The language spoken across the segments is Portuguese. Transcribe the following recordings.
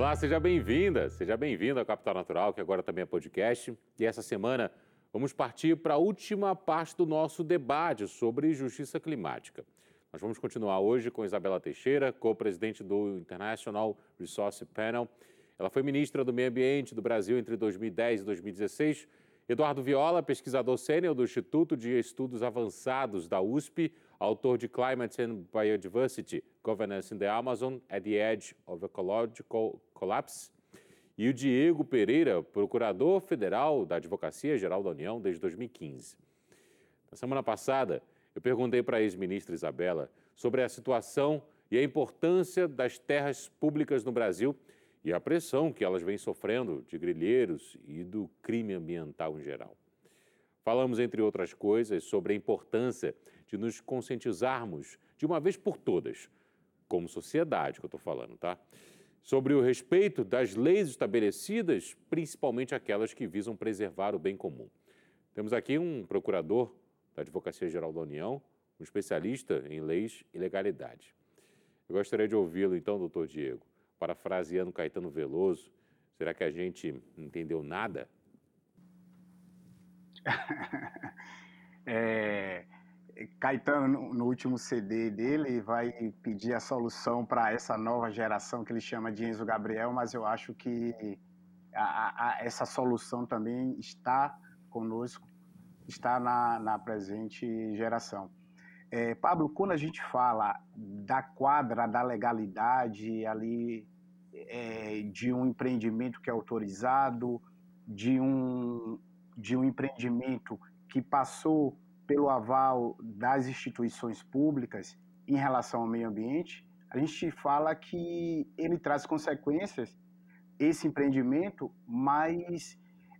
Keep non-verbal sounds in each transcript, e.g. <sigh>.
Olá, seja bem-vinda, seja bem-vindo ao Capital Natural, que agora também é podcast. E essa semana vamos partir para a última parte do nosso debate sobre justiça climática. Nós vamos continuar hoje com Isabela Teixeira, co-presidente do International Resource Panel. Ela foi ministra do Meio Ambiente do Brasil entre 2010 e 2016. Eduardo Viola, pesquisador sênior do Instituto de Estudos Avançados da USP, autor de Climate and Biodiversity, Governance in the Amazon at the Edge of Ecological Collapse. E o Diego Pereira, procurador federal da Advocacia Geral da União desde 2015. Na semana passada, eu perguntei para a ex-ministra Isabela sobre a situação e a importância das terras públicas no Brasil e a pressão que elas vêm sofrendo de grilheiros e do crime ambiental em geral. Falamos, entre outras coisas, sobre a importância de nos conscientizarmos de uma vez por todas, como sociedade que eu estou falando, tá? Sobre o respeito das leis estabelecidas, principalmente aquelas que visam preservar o bem comum. Temos aqui um procurador da Advocacia Geral da União, um especialista em leis e legalidade. Eu gostaria de ouvi-lo, então, doutor Diego, parafraseando Caetano Veloso. Será que a gente entendeu nada? <laughs> é, Caetano, no último CD dele, vai pedir a solução para essa nova geração que ele chama de Enzo Gabriel, mas eu acho que a, a, essa solução também está conosco, está na, na presente geração. É, Pablo, quando a gente fala da quadra da legalidade ali, é, de um empreendimento que é autorizado, de um, de um empreendimento que passou pelo aval das instituições públicas em relação ao meio ambiente, a gente fala que ele traz consequências, esse empreendimento, mais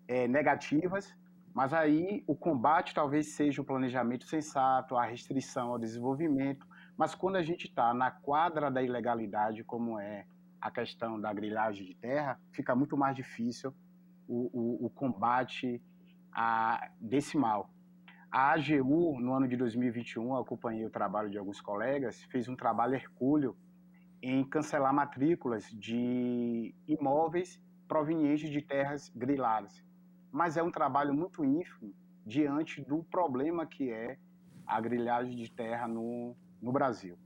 é, negativas, mas aí o combate talvez seja o planejamento sensato, a restrição ao desenvolvimento, mas quando a gente está na quadra da ilegalidade, como é a questão da grilhagem de terra, fica muito mais difícil o, o, o combate a, desse mal. A AGU, no ano de 2021, acompanhei o trabalho de alguns colegas, fez um trabalho hercúleo em cancelar matrículas de imóveis provenientes de terras griladas. Mas é um trabalho muito ínfimo diante do problema que é a grilhagem de terra no, no Brasil.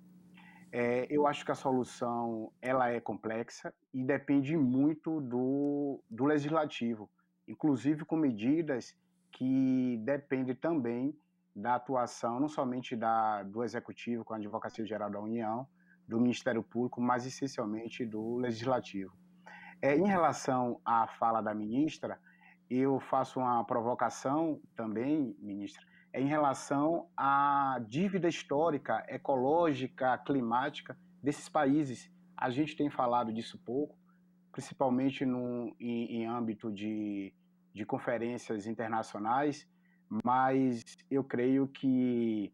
É, eu acho que a solução ela é complexa e depende muito do, do legislativo, inclusive com medidas que depende também da atuação não somente da, do Executivo, com a Advocacia Geral da União, do Ministério Público, mas essencialmente do Legislativo. É, em relação à fala da ministra, eu faço uma provocação também, ministra, é em relação à dívida histórica, ecológica, climática desses países. A gente tem falado disso pouco, principalmente no, em, em âmbito de de conferências internacionais, mas eu creio que,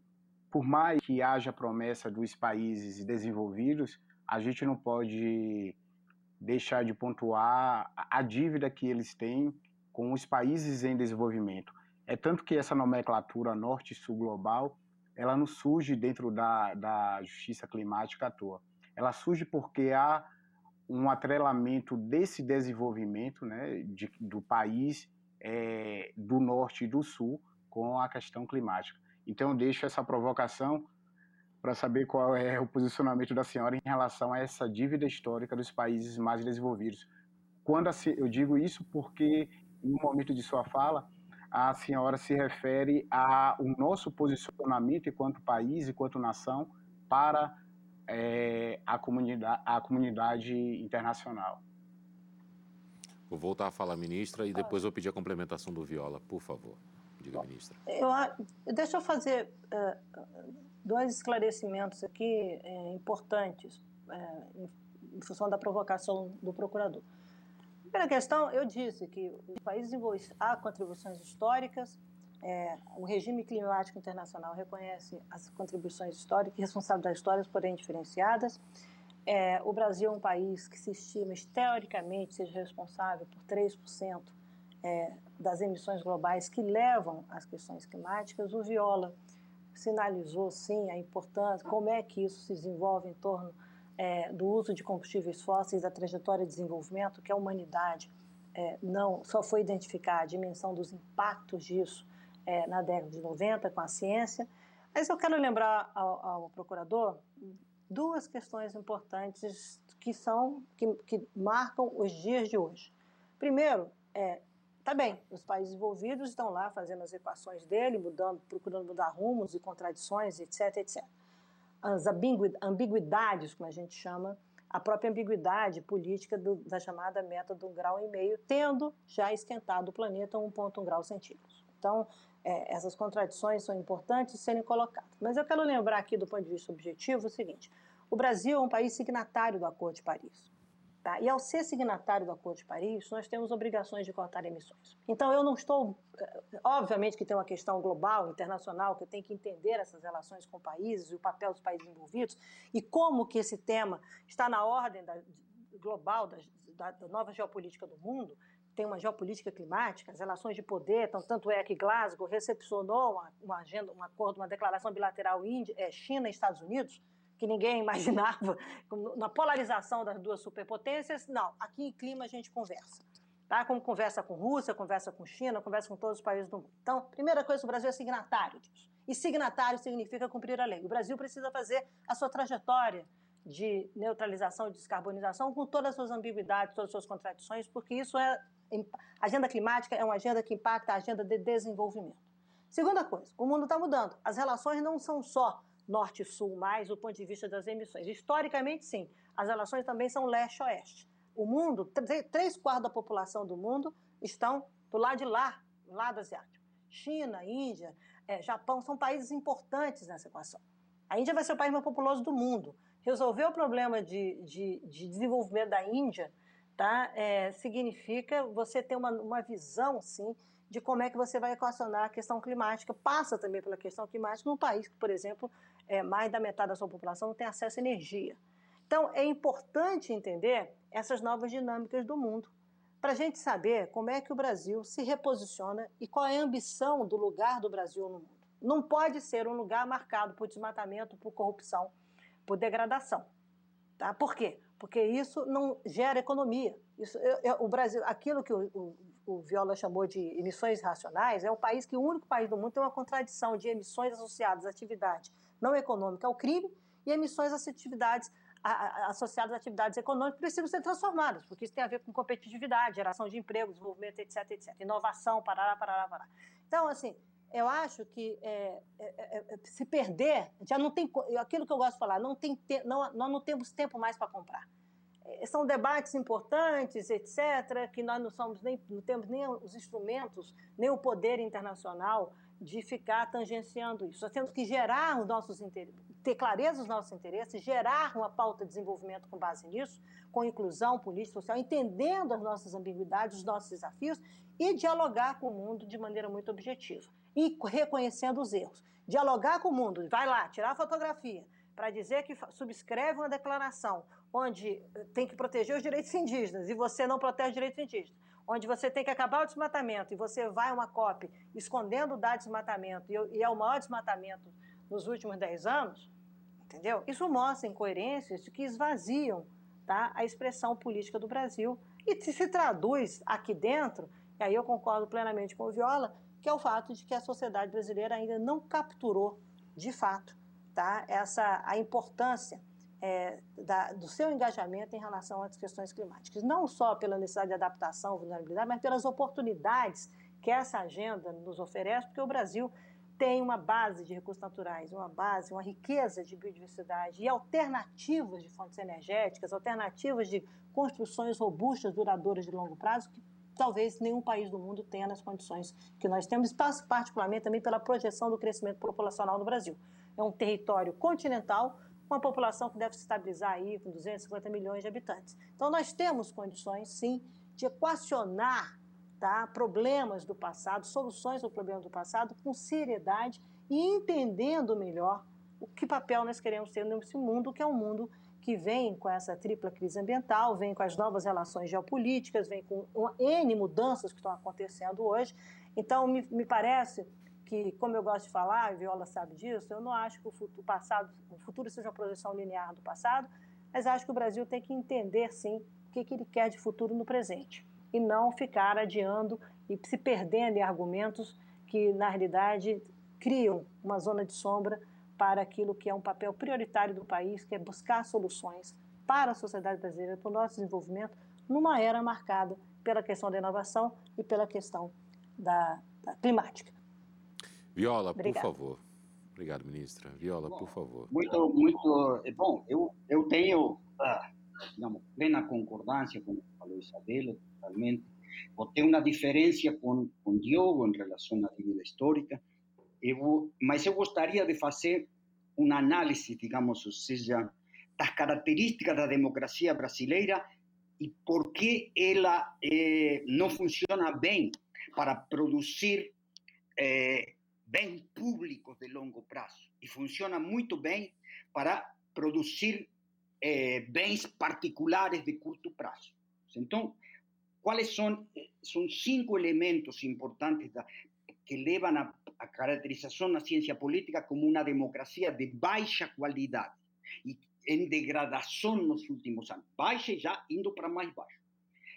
por mais que haja promessa dos países desenvolvidos, a gente não pode deixar de pontuar a dívida que eles têm com os países em desenvolvimento. É tanto que essa nomenclatura norte-sul global, ela não surge dentro da, da justiça climática à toa. Ela surge porque há um atrelamento desse desenvolvimento né, de, do país é, do norte e do sul com a questão climática. Então, eu deixo essa provocação para saber qual é o posicionamento da senhora em relação a essa dívida histórica dos países mais desenvolvidos. Quando eu digo isso porque, no momento de sua fala, a senhora se refere ao nosso posicionamento enquanto país, enquanto nação, para é, a, comunidade, a comunidade internacional. Vou voltar a falar, ministra, e depois vou pedir a complementação do Viola, por favor. Diga, ministra. Eu, deixa eu fazer uh, dois esclarecimentos aqui uh, importantes uh, em, em, função da provocação do procurador. Primeira questão, eu disse que os países há contribuições históricas, o regime climático internacional reconhece as contribuições históricas e responsabilidades históricas, porém diferenciadas. É, o Brasil é um país que se estima, teoricamente, seja responsável por 3% é, das emissões globais que levam às questões climáticas. O Viola sinalizou, sim, a importância, como é que isso se desenvolve em torno é, do uso de combustíveis fósseis, da trajetória de desenvolvimento, que a humanidade é, não só foi identificar a dimensão dos impactos disso é, na década de 90 com a ciência. Mas eu quero lembrar ao, ao procurador duas questões importantes que são que, que marcam os dias de hoje. Primeiro, é, tá bem, os países envolvidos estão lá fazendo as equações dele, mudando, procurando mudar rumos e contradições, etc, etc. As ambiguidades, como a gente chama, a própria ambiguidade política do, da chamada meta do grau e meio, tendo já esquentado o planeta 1,1 grau centígrados. Então, é, essas contradições são importantes serem colocadas. Mas eu quero lembrar aqui, do ponto de vista objetivo, o seguinte: o Brasil é um país signatário do Acordo de Paris. Tá? E ao ser signatário do Acordo de Paris, nós temos obrigações de cortar emissões. Então, eu não estou. Eh, obviamente que tem uma questão global, internacional, que eu tenho que entender essas relações com países e o papel dos países envolvidos e como que esse tema está na ordem da, global da, da, da nova geopolítica do mundo tem uma geopolítica climática, as relações de poder, então, tanto é que Glasgow recepcionou uma, uma agenda, um acordo, uma declaração bilateral é, China e Estados Unidos, que ninguém <laughs> imaginava, na polarização das duas superpotências, não, aqui em clima a gente conversa. Tá? Como conversa com Rússia, conversa com China, conversa com todos os países do mundo. Então, primeira coisa, o Brasil é signatário disso. E signatário significa cumprir a lei. O Brasil precisa fazer a sua trajetória de neutralização e descarbonização com todas as suas ambiguidades, todas as suas contradições, porque isso é agenda climática é uma agenda que impacta a agenda de desenvolvimento. Segunda coisa, o mundo está mudando. As relações não são só norte sul mais do ponto de vista das emissões. Historicamente, sim. As relações também são leste-oeste. O mundo, três quartos da população do mundo estão do lado de lá, lado asiático. China, Índia, é, Japão são países importantes nessa equação. A Índia vai ser o país mais populoso do mundo. Resolver o problema de, de, de desenvolvimento da Índia tá? É, significa você ter uma, uma visão, sim, de como é que você vai equacionar a questão climática. Passa também pela questão climática num país que, por exemplo, é, mais da metade da sua população não tem acesso à energia. Então, é importante entender essas novas dinâmicas do mundo, para a gente saber como é que o Brasil se reposiciona e qual é a ambição do lugar do Brasil no mundo. Não pode ser um lugar marcado por desmatamento, por corrupção, por degradação. Tá? Por quê? porque isso não gera economia. Isso, eu, eu, o Brasil, aquilo que o, o, o, Viola chamou de emissões racionais, é o país que o único país do mundo tem uma contradição de emissões associadas à atividade não econômica ao crime e emissões às atividades associadas a atividades econômicas precisam ser transformadas, porque isso tem a ver com competitividade, geração de emprego, desenvolvimento, etc, etc, inovação, parará, parará, parará. Então, assim, eu acho que é, é, é, é, se perder, já não tem. Aquilo que eu gosto de falar, não tem te, não, nós não temos tempo mais para comprar. É, são debates importantes, etc., que nós não, somos nem, não temos nem os instrumentos, nem o poder internacional de ficar tangenciando isso. Nós temos que gerar os nossos interesses, ter clareza dos nossos interesses, gerar uma pauta de desenvolvimento com base nisso, com inclusão política social, entendendo as nossas ambiguidades, os nossos desafios e dialogar com o mundo de maneira muito objetiva e reconhecendo os erros. Dialogar com o mundo, vai lá, tirar a fotografia para dizer que subscreve uma declaração onde tem que proteger os direitos indígenas e você não protege os direitos indígenas onde você tem que acabar o desmatamento e você vai uma COP escondendo o dado de desmatamento e é o maior desmatamento nos últimos 10 anos, entendeu? Isso mostra incoerências que esvaziam tá, a expressão política do Brasil e se traduz aqui dentro, e aí eu concordo plenamente com o Viola, que é o fato de que a sociedade brasileira ainda não capturou, de fato, tá, essa, a importância é, da, do seu engajamento em relação às questões climáticas, não só pela necessidade de adaptação, vulnerabilidade, mas pelas oportunidades que essa agenda nos oferece, porque o Brasil tem uma base de recursos naturais, uma base, uma riqueza de biodiversidade e alternativas de fontes energéticas, alternativas de construções robustas, duradouras de longo prazo, que talvez nenhum país do mundo tenha nas condições que nós temos, particularmente também pela projeção do crescimento populacional no Brasil. É um território continental uma população que deve se estabilizar aí com 250 milhões de habitantes. Então nós temos condições, sim, de equacionar tá, problemas do passado, soluções do problema do passado com seriedade e entendendo melhor o que papel nós queremos ter nesse mundo, que é um mundo que vem com essa tripla crise ambiental, vem com as novas relações geopolíticas, vem com N mudanças que estão acontecendo hoje. Então, me, me parece que, como eu gosto de falar, a Viola sabe disso, eu não acho que o futuro, passado, o futuro seja uma projeção linear do passado, mas acho que o Brasil tem que entender, sim, o que, que ele quer de futuro no presente e não ficar adiando e se perdendo em argumentos que, na realidade, criam uma zona de sombra para aquilo que é um papel prioritário do país, que é buscar soluções para a sociedade brasileira, para o nosso desenvolvimento, numa era marcada pela questão da inovação e pela questão da, da climática. Viola, Obrigada. por favor. Obrigado, ministra. Viola, bom, por favor. Muito, muito é bom. Eu, eu tenho, ah, digamos, plena concordância com o que falou Isabela, totalmente. Tem uma diferença com, com Diogo em relação à dívida histórica. Eu, mas eu gostaria de fazer uma análise, digamos, ou seja, das características da democracia brasileira e por que ela eh, não funciona bem para produzir eh, bens públicos de longo prazo e funciona muito bem para produzir eh, bens particulares de curto prazo. Então, quais são são cinco elementos importantes da, que levam a caracterização na ciência política como uma democracia de baixa qualidade e em degradação nos últimos anos, baixa já indo para mais baixo.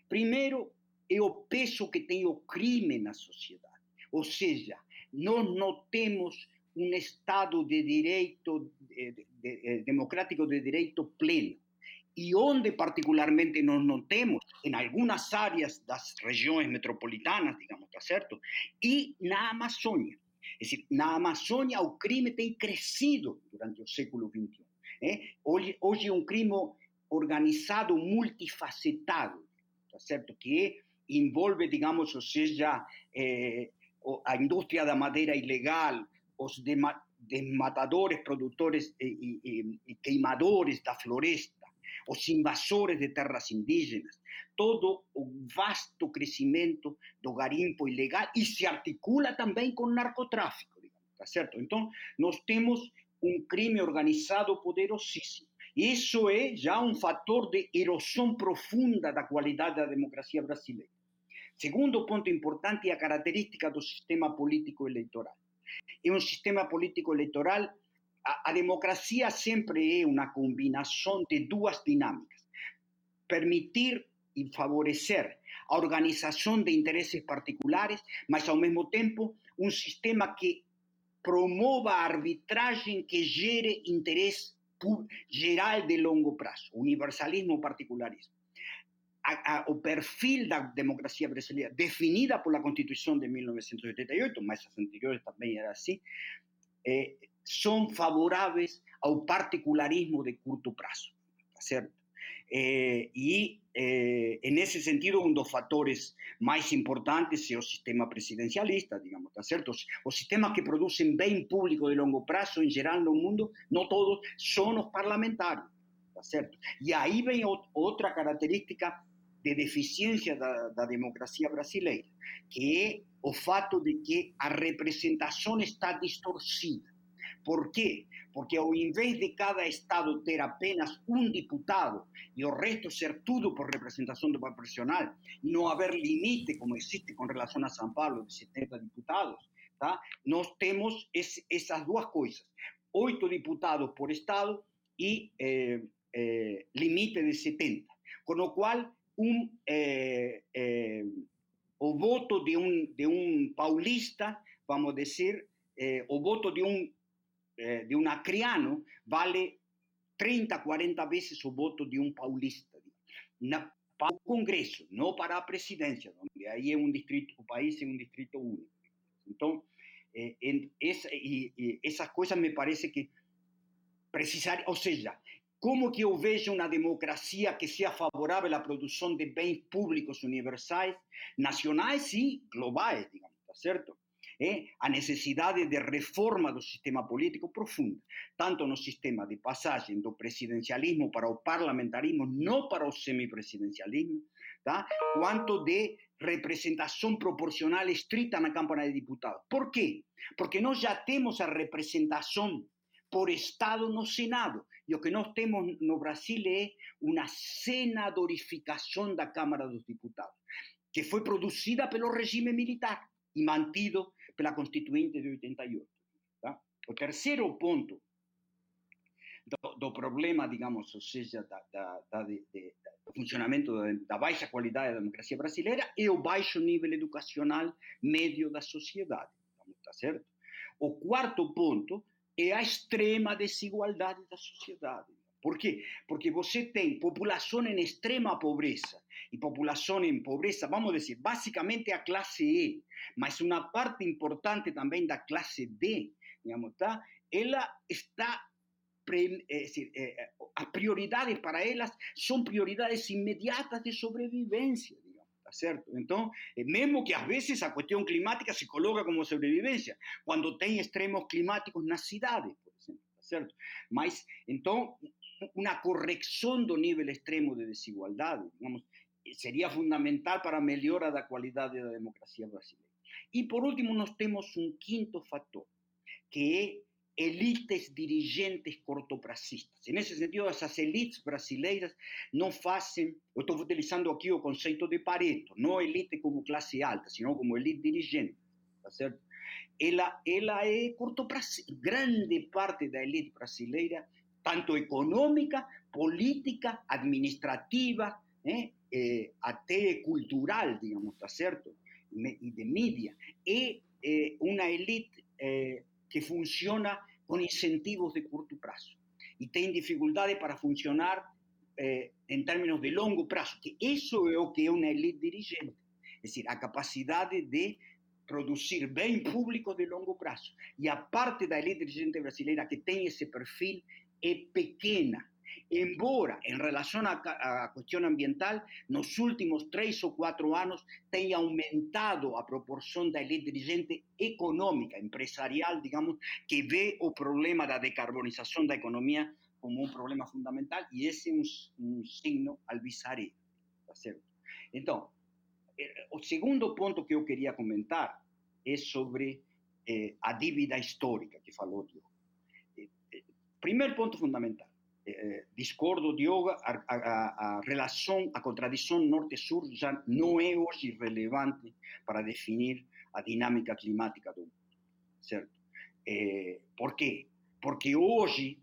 Primeiro, é o peso que tem o crime na sociedade, ou seja, nós não temos um Estado de direito de, de, de, democrático de direito pleno. E onde particularmente nós não temos, em algumas áreas das regiões metropolitanas, digamos, tá certo? E na Amazônia. É decir, na Amazônia o crime tem crescido durante o século XXI. É? Hoje, hoje é um crime organizado, multifacetado, tá certo? Que envolve, digamos, ou seja, eh, a indústria da madeira ilegal, os desmatadores, produtores e, e, e queimadores da floresta, os invasores de terras indígenas, todo o vasto crescimento do garimpo ilegal e se articula também com o narcotráfico, digamos, tá certo? Então, nós temos um crime organizado poderosíssimo. Isso é já um fator de erosão profunda da qualidade da democracia brasileira. Segundo ponto importante é a característica do sistema político eleitoral. É um sistema político eleitoral, a, a democracia sempre é uma combinação de duas dinâmicas. Permitir e favorecer a organização de interesses particulares, mas ao mesmo tempo um sistema que promova a arbitragem que gere interesse geral de longo prazo, universalismo, particularismo a, a, o perfil da democracia brasileira, definida por la Constituição de 1988, mas as anteriores também era assim, eh, são favoráveis ao particularismo de curto prazo, tá certo? Eh, e, eh, nesse sentido, um dos fatores mais importantes é o sistema presidencialista, digamos, tá certo? Os, os sistemas que produzem bem público de longo prazo, em geral no mundo, não todos, são os parlamentares, tá certo? E aí vem outra característica de deficiência da, da democracia brasileira, que é o fato de que a representação está distorcida. Por quê? Porque ao invés de cada estado ter apenas um deputado e o resto ser tudo por representação do proporcional, não haver limite, como existe com relação a São Paulo, de 70 deputados, tá? nós temos esse, essas duas coisas. Oito deputados por estado e eh, eh, limite de 70. Com o qual un, eh, eh, o voto de un, de un paulista, vamos decir, eh, o voto de eh, de un acriano vale 30, 40 veces o voto de un paulista. Na, para o Congreso, não para a presidência, onde aí é um distrito, o país é um distrito único. Então, esse es, y, y esas cosas me parece que precisar, ou seja, como que eu vejo uma democracia que seja favorável à produção de bens públicos universais, nacionais e globais, digamos? É a necessidade de reforma do sistema político profunda, tanto no sistema de passagem do presidencialismo para o parlamentarismo, não para o semipresidencialismo, tá? quanto de representação proporcional estrita na Câmara de Deputados. Por quê? Porque nós já temos a representação por Estado no Senado. E o que nós temos no Brasil é uma senadorificação da Câmara dos Deputados, que foi produzida pelo regime militar e mantido pela Constituinte de 88. Tá? O terceiro ponto do, do problema, digamos, ou seja, da, da, da, de, de, do funcionamento da, baixa qualidade da democracia brasileira é o baixo nível educacional médio da sociedade. Tá certo? O quarto ponto é a extrema desigualdade da sociedade. Por quê? Porque você tem população em extrema pobreza e população em pobreza, vamos dizer, basicamente a classe E, mas uma parte importante também da classe D, digamos, tá? ela está decir, as prioridades para elas são prioridades imediatas de sobrevivência, certo? Então, mesmo que às vezes a questão climática se coloca como sobrevivência, quando tem extremos climáticos nas cidades, por exemplo, tá certo? Mas, então, uma correção do nível extremo de desigualdade, digamos, seria fundamental para a melhora da qualidade da democracia brasileira. E, por último, nós temos um quinto fator, que é elites dirigentes cortopracistas. Nesse sentido, essas elites brasileiras não fazem, eu estou utilizando aqui o conceito de Pareto, não elite como classe alta, sino como elite dirigente? Ela, ela é cortopracista. Grande parte da elite brasileira tanto econômica, política, administrativa, eh, eh, até cultural, digamos, tá certo? E de mídia. É eh, uma elite que funciona com incentivos de curto prazo e tem dificuldade para funcionar em termos de longo prazo, que isso é o que é uma elite dirigente. É decir, a capacidade de produzir bem público de longo prazo. E a parte da elite dirigente brasileira que tem esse perfil é pequena. Embora, em relação à questão ambiental, nos últimos três ou quatro anos tenha aumentado a proporção da elite dirigente econômica, empresarial, digamos, que vê o problema da decarbonização da economia como um problema fundamental, e esse é um, um signo alvissareiro, tá certo? Então, eh, o segundo ponto que eu queria comentar é sobre eh, a dívida histórica que falou Diogo. Primeiro ponto fundamental. Eh, discordo, Diogo, a, a, a, relação, a contradição norte-sul já não é hoje relevante para definir a dinâmica climática do mundo, certo? Eh, por quê? Porque hoje,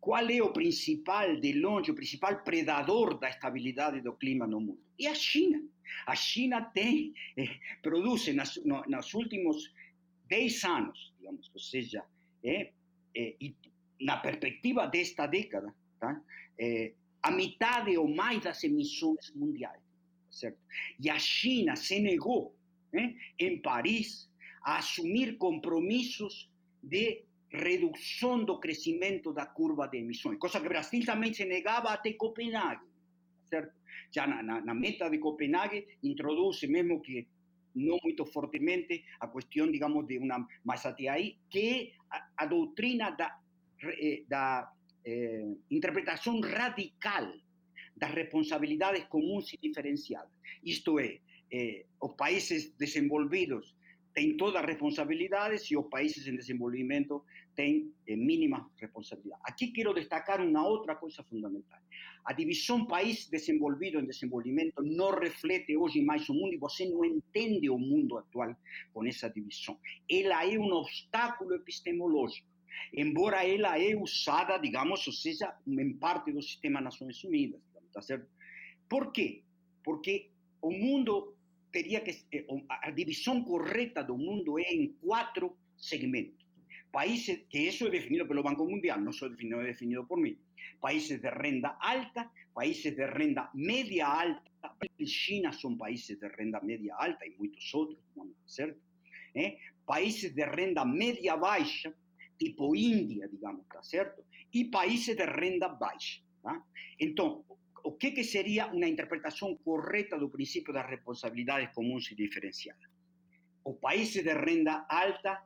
qual é o principal, de longe, o principal predador da estabilidade do clima no mundo? É a China. A China tem, eh, produz nas, no, nos últimos 10 anos, digamos, ou seja, eh, eh, e na perspectiva desta década, tá? é, a metade ou mais das emissões mundiais, certo? E a China se negou, né, em Paris, a assumir compromissos de redução do crescimento da curva de emissões, coisa que o Brasil também se negava até Copenhague, certo? Já na, na, na meta de Copenhague introduz, mesmo que não muito fortemente, a questão, digamos, de uma, mas até aí, que a, a doutrina da eh, da eh, radical das responsabilidades comuns e diferenciadas. Isto é, eh, os países desenvolvidos têm todas as responsabilidades e os países em desenvolvimento têm eh, mínimas responsabilidades. Aqui quero destacar uma outra coisa fundamental. A divisão país desenvolvido em desenvolvimento não reflete hoje mais o mundo e você não entende o mundo atual com essa divisão. Ela é um obstáculo epistemológico embora ela é usada, digamos, ou seja, em parte do sistema Nações Unidas, tá certo? Por quê? Porque o mundo teria que eh, a divisão correta do mundo é em quatro segmentos. Países, que isso é definido pelo Banco Mundial, não só definido, é definido por mim. Países de renda alta, países de renda média alta, China são países de renda média alta e muitos outros, certo? ¿Eh? países de renda média baixa, tipo Índia, digamos, tá certo? E países de renda baixa. Tá? Então, o que, que seria uma interpretação correta do princípio das responsabilidades comuns e diferenciadas? Os países de renda alta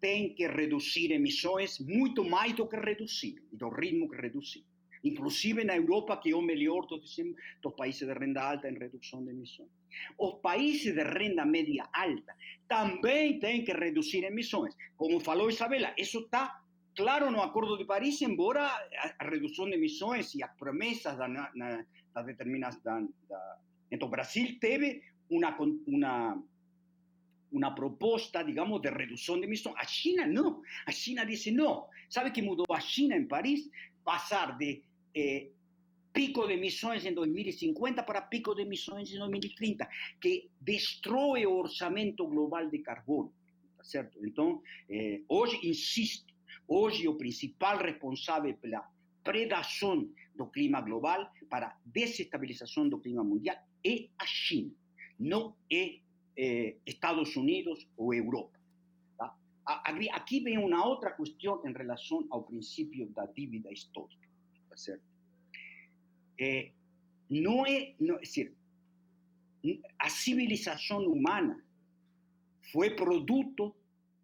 têm que reduzir emissões muito mais do que reduzir, e do ritmo que reduzir. Inclusive na Europa, que é o melhor dos, países de renda alta em redução de emissões. Os países de renda média alta também têm que reduzir emissões. Como falou Isabela, isso está claro no Acordo de Paris, embora a redução de emissões e as promessas da, na, da Brasil teve uma, uma, uma proposta, digamos, de redução de emissões. A China não. A China disse não. Sabe que mudou a China em Paris? Passar de eh, pico de emissões em 2050 para pico de emissões em 2030, que destrói o orçamento global de carbono. Tá certo? Hoje, insisto, Hoje, o principal responsável pela predação do clima global, para a desestabilização do clima mundial, é a China, não é, é Estados Unidos ou Europa. Tá? Aqui vem uma outra questão em relação ao princípio da dívida histórica. Tá certo? É, não é, não, é dizer, a civilização humana foi produto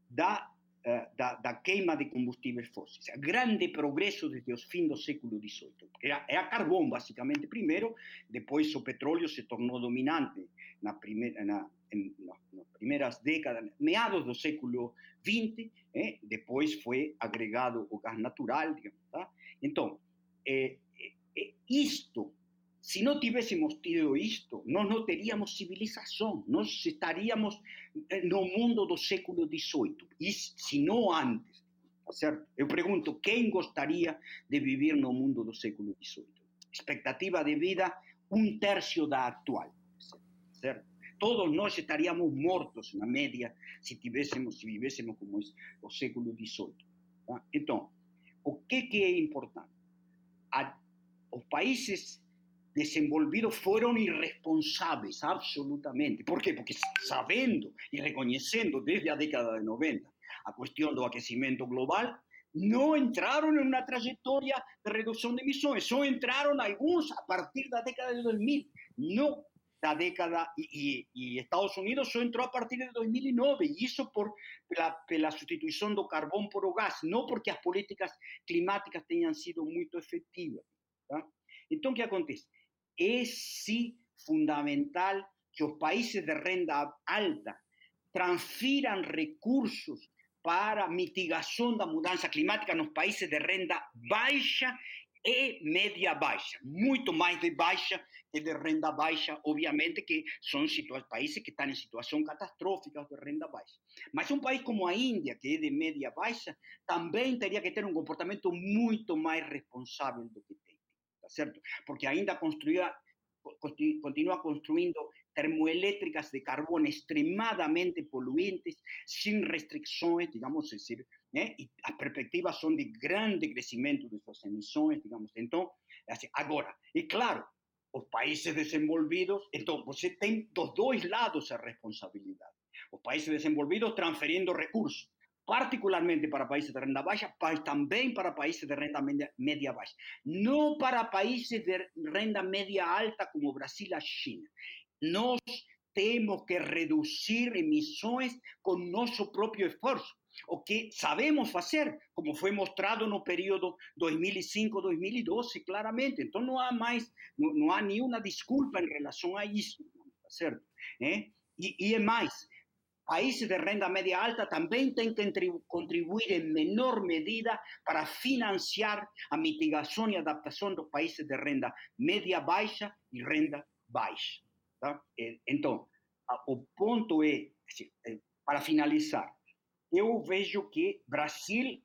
da eh, da, da, queima de combustíveis fósseis. O grande progresso desde o fim do século XVIII. Era, era carvão, basicamente, primeiro, depois o petróleo se tornou dominante na primeira, na, em, nas primeiras décadas, meados do século XX, eh, depois foi agregado o gás natural, digamos, tá? Então, eh, eh, isto se não tivéssemos tido isto, nós não teríamos civilização, nós estaríamos eh, no mundo do século XVIII, e se não antes, tá certo? Eu pergunto, quem gostaria de viver no mundo do século XVIII? Expectativa de vida um terço da atual, certo? Todos nós estaríamos mortos, na média, se tivéssemos, se vivêssemos como o século XVIII. Tá? Então, o que, que é importante? A, os países desenvolvidos fueron irresponsables, absolutamente. ¿Por qué? Porque sabendo y reconociendo desde la década de 90 a cuestión del aquecimiento global, no entraron en una trayectoria de reducción de emisiones, solo entraron algunos a partir de la década de 2000, no la década, y, y, Estados Unidos entró a partir de 2009, y eso por la, la sustitución del carbón por gas, no porque las políticas climáticas tengan sido muy efectivas. Entonces, ¿qué acontece? é sim fundamental que os países de renda alta transfiram recursos para mitigação da mudança climática nos países de renda baixa e média baixa, muito mais de baixa de renda baixa, obviamente que são países que estão em situação catastrófica de renda baixa. Mas um país como a Índia, que é de média baixa, também teria que ter um comportamento muito mais responsável do que tem. ¿cierto? Porque ainda construía, continúa construyendo termoeléctricas de carbón extremadamente poluentes, sin restricciones, digamos, ¿eh? y las perspectivas son de grande crecimiento de sus emisiones, digamos. Entonces, ahora, y claro, los países desenvolvidos, entonces, você tem dos lados a responsabilidade. Os países desenvolvidos transferindo recursos, particularmente para países de renda baixa, mas também para países de renda média, média baixa. Não para países de renda média alta como Brasil e China. Temos que reduzir emissões com nosso próprio esforço, o que sabemos fazer, como foi mostrado no período 2005-2012, claramente. Então não há mais, não, não há nenhuma desculpa em relação a isso, certo? É? E, e é mais, países de renda média alta também têm que contribuir em menor medida para financiar a mitigação e adaptação dos países de renda média baixa e renda baixa. Tá? Então, o ponto é, para finalizar, eu vejo que Brasil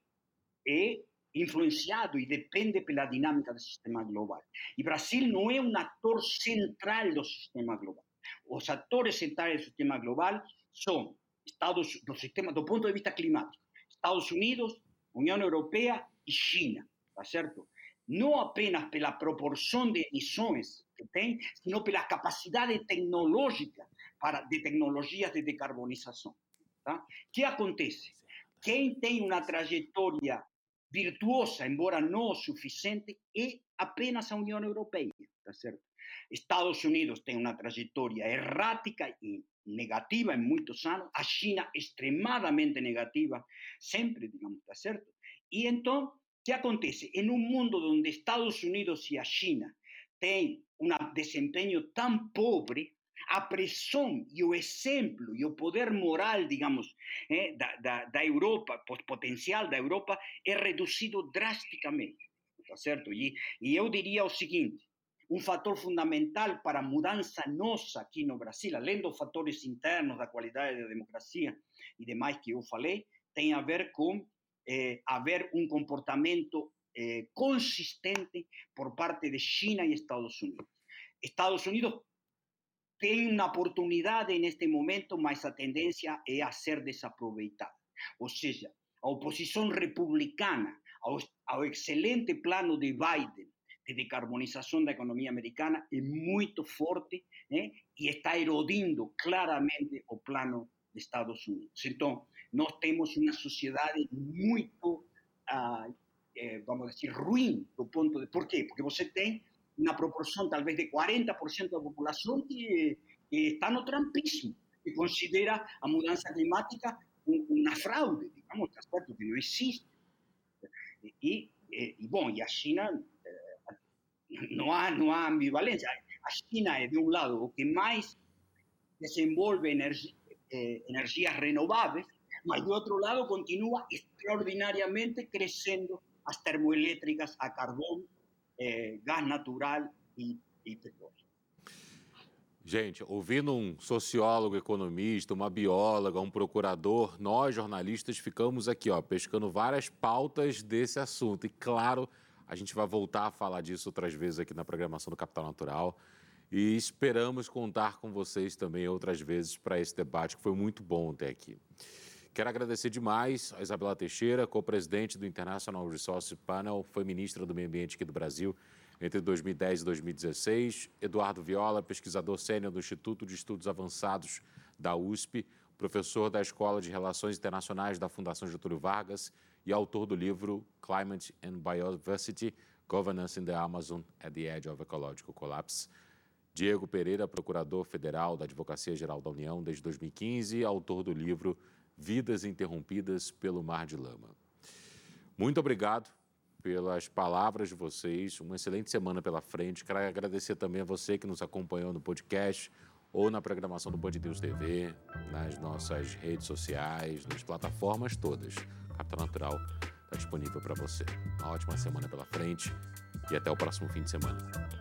é influenciado e depende pela dinâmica do sistema global. E Brasil não é um ator central do sistema global. Os atores centrais do sistema global son Estados, do sistema, do ponto de vista climático, Estados Unidos, Unión Europea y China, ¿está cierto? No apenas pela proporción de emisiones que tem, sino pela capacidade tecnológica para, de tecnologias de decarbonización. Tá? que acontece? Quem tem uma trajetória virtuosa, embora não suficiente, é apenas a União Europeia, tá certo? Estados Unidos tem uma trajetória errática e negativa em muitos anos, a China extremadamente negativa, sempre, digamos, tá certo? E então, que acontece? Em um mundo onde Estados Unidos e a China têm um desempenho tão pobre, a pressão e o exemplo e o poder moral, digamos, eh, da, da, da, Europa, potencial da Europa, é reduzido drasticamente, tá certo? E, e eu diria o seguinte, um fator fundamental para a mudança nossa aqui no Brasil, além dos fatores internos da qualidade da democracia e demais que eu falei, tem a ver com eh, haver um comportamento eh, consistente por parte de China e Estados Unidos. Estados Unidos tem uma oportunidade neste momento, mas a tendência é a ser desaproveitada. Ou seja, a oposição republicana ao, ao excelente plano de Biden de decarbonização da economia americana é muito forte né? e está erodindo claramente o plano de Estados Unidos. Então, nós temos uma sociedade muito, uh, eh, vamos dizer, ruim do ponto de... Por quê? Porque você tem una proporción tal vez de 40% de la población que, que, está no trampismo, que considera a mudanza climática una fraude, digamos, está certo, que no existe. Y, eh, y bueno, y a China eh, no, há, no há ambivalencia. A China é, de um lado, o que mais desenvolve energia, eh, energias renováveis, mas, de outro lado, continua extraordinariamente crescendo as termoelétricas a carvão é, gás natural e, e petróleo. Gente, ouvindo um sociólogo, economista, uma bióloga, um procurador, nós jornalistas ficamos aqui, ó, pescando várias pautas desse assunto. E claro, a gente vai voltar a falar disso outras vezes aqui na programação do Capital Natural. E esperamos contar com vocês também outras vezes para esse debate, que foi muito bom até aqui. Quero agradecer demais a Isabela Teixeira, co-presidente do International Resource Panel, foi ministra do Meio Ambiente aqui do Brasil entre 2010 e 2016. Eduardo Viola, pesquisador sênior do Instituto de Estudos Avançados da USP, professor da Escola de Relações Internacionais da Fundação Getúlio Vargas e autor do livro Climate and Biodiversity, Governance in the Amazon at the Edge of Ecological Collapse. Diego Pereira, procurador federal da Advocacia Geral da União desde 2015, autor do livro vidas interrompidas pelo mar de lama. Muito obrigado pelas palavras de vocês, uma excelente semana pela frente. Quero agradecer também a você que nos acompanhou no podcast ou na programação do Band News TV, nas nossas redes sociais, nas plataformas todas. Capital Natural está disponível para você. Uma ótima semana pela frente e até o próximo fim de semana.